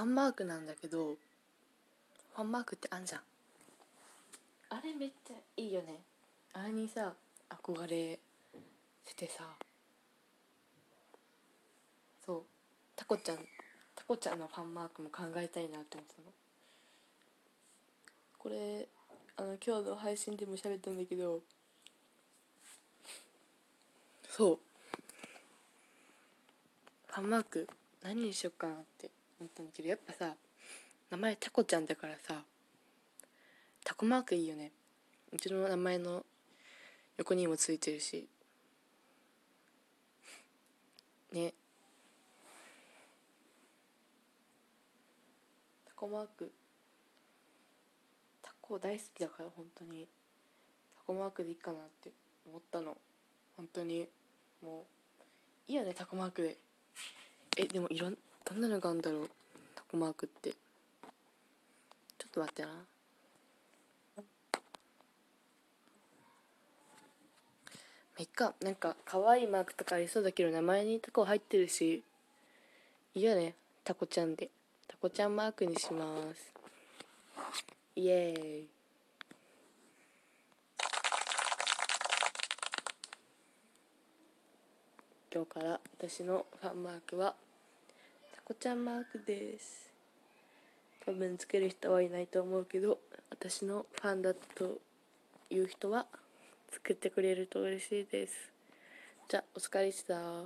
ァンマークなんだけどファンマークってあんじゃん。あれめっちゃいいよね。あれにさ憧れててさ。そう。タコちゃんタコちゃんのファンマークも考えたいなって思ってたの。これあの今日の配信でも喋ったんだけど。そう。ファンマーク何にしよっかなって思ったんだけどやっぱさ名前タコちゃんだからさタコマークいいよね。うちの名前の横にもついてるし。ね。タコマーク。タコ大好きだから本当に。タコマークでいいかなって思ったの。本当に。もういいよねタコマークで。えでもいろんどんなのがあるんだろう？タコマークって。ちょっと待ってな。いっか。なんか可愛いマークとかありそうだけど名前にタコ入ってるし。いいよね。タコちゃんで。タコちゃんマークにします。イエーイ。今日から私のファンマークはこちゃんマークです。多分つける人はいないと思うけど私のファンだという人は作ってくれると嬉しいです。じゃあお疲れでした。